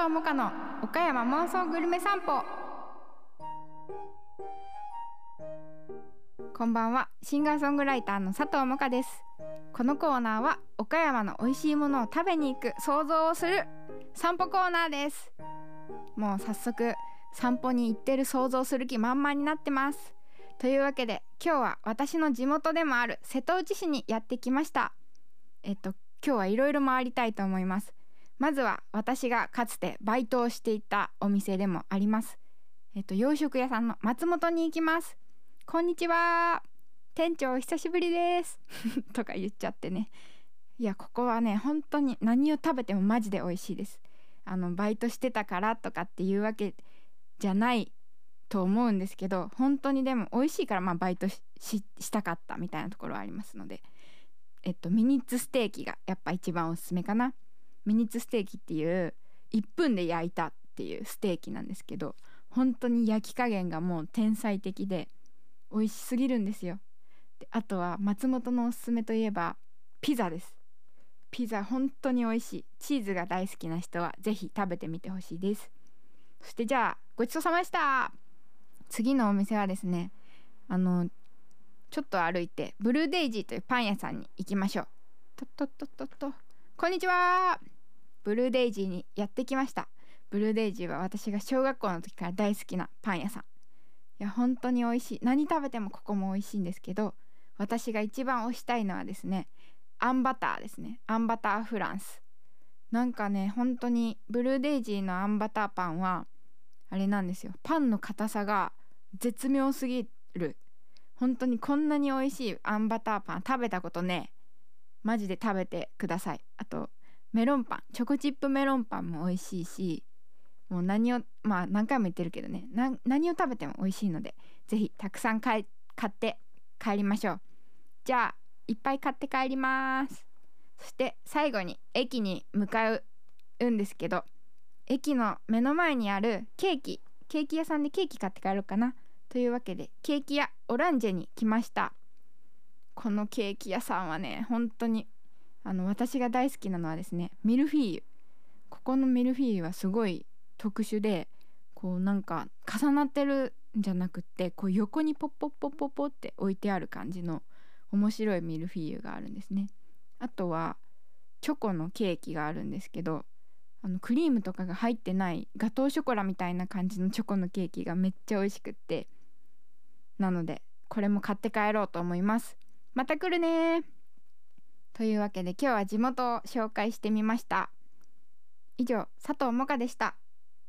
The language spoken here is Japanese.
藤萌香の岡山妄想グルメ散歩。こんばんは。シンガーソングライターの佐藤萌香です。このコーナーは岡山の美味しいものを食べに行く想像をする散歩コーナーです。もう早速散歩に行ってる想像する気満々になってます。というわけで今日は私の地元でもある瀬戸内市にやってきました。えっと今日はいろいろ回りたいと思います。まずは私がかつてバイトをしていたお店でもあります。えっと洋食屋さんの松本に行きます。こんにちは。店長お久しぶりです。とか言っちゃってね。いやここはね本当に何を食べてもマジで美味しいです。あのバイトしてたからとかっていうわけじゃないと思うんですけど本当にでも美味しいからまあバイトしたかったみたいなところはありますので。えっとミニッツステーキがやっぱ一番おすすめかな。ミニッツステーキっていう1分で焼いたっていうステーキなんですけど本当に焼き加減がもう天才的で美味しすぎるんですよ。であとは松本のおすすめといえばピザです。ピザ本当に美味しい。チーズが大好きな人は是非食べてみてほしいです。そしてじゃあごちそうさまでした。次のお店はですねあのちょっと歩いてブルーデイジーというパン屋さんに行きましょう。とっとっとっとっとこんにちは。ブルーデイジーにやってきました。ブルーデイジーは私が小学校の時から大好きなパン屋さん。いや本当に美味しい。何食べてもここも美味しいんですけど私が一番推したいのはですねあんバターですね。あんバターフランス。なんかね本当にブルーデイジーのあんバターパンはあれなんですよ。パンの硬さが絶妙すぎる。本当にこんなに美味しいあんバターパン食べたことねマジで食べてください。あとメロンパンチョコチップメロンパンも美味しいしもう何をまあ何回も言ってるけどね。何を食べても美味しいので是非たくさん買って帰りましょう。じゃあいっぱい買って帰ります。そして最後に駅に向かうんですけど駅の目の前にあるケーキケーキ屋さんでケーキ買って帰ろうかな。というわけでケーキ屋オランジェに来ました。このケーキ屋さんはね本当にあの私が大好きなのはですねミルフィーユ。ここのミルフィーユはすごい特殊でこうなんか重なってるんじゃなくってこう横にポッポッポッポッポって置いてある感じの面白いミルフィーユがあるんですね。あとはチョコのケーキがあるんですけどあのクリームとかが入ってないガトーショコラみたいな感じのチョコのケーキがめっちゃ美味しくってなのでこれも買って帰ろうと思います。また来るねというわけで今日は地元を紹介してみました。以上佐藤萌香でした。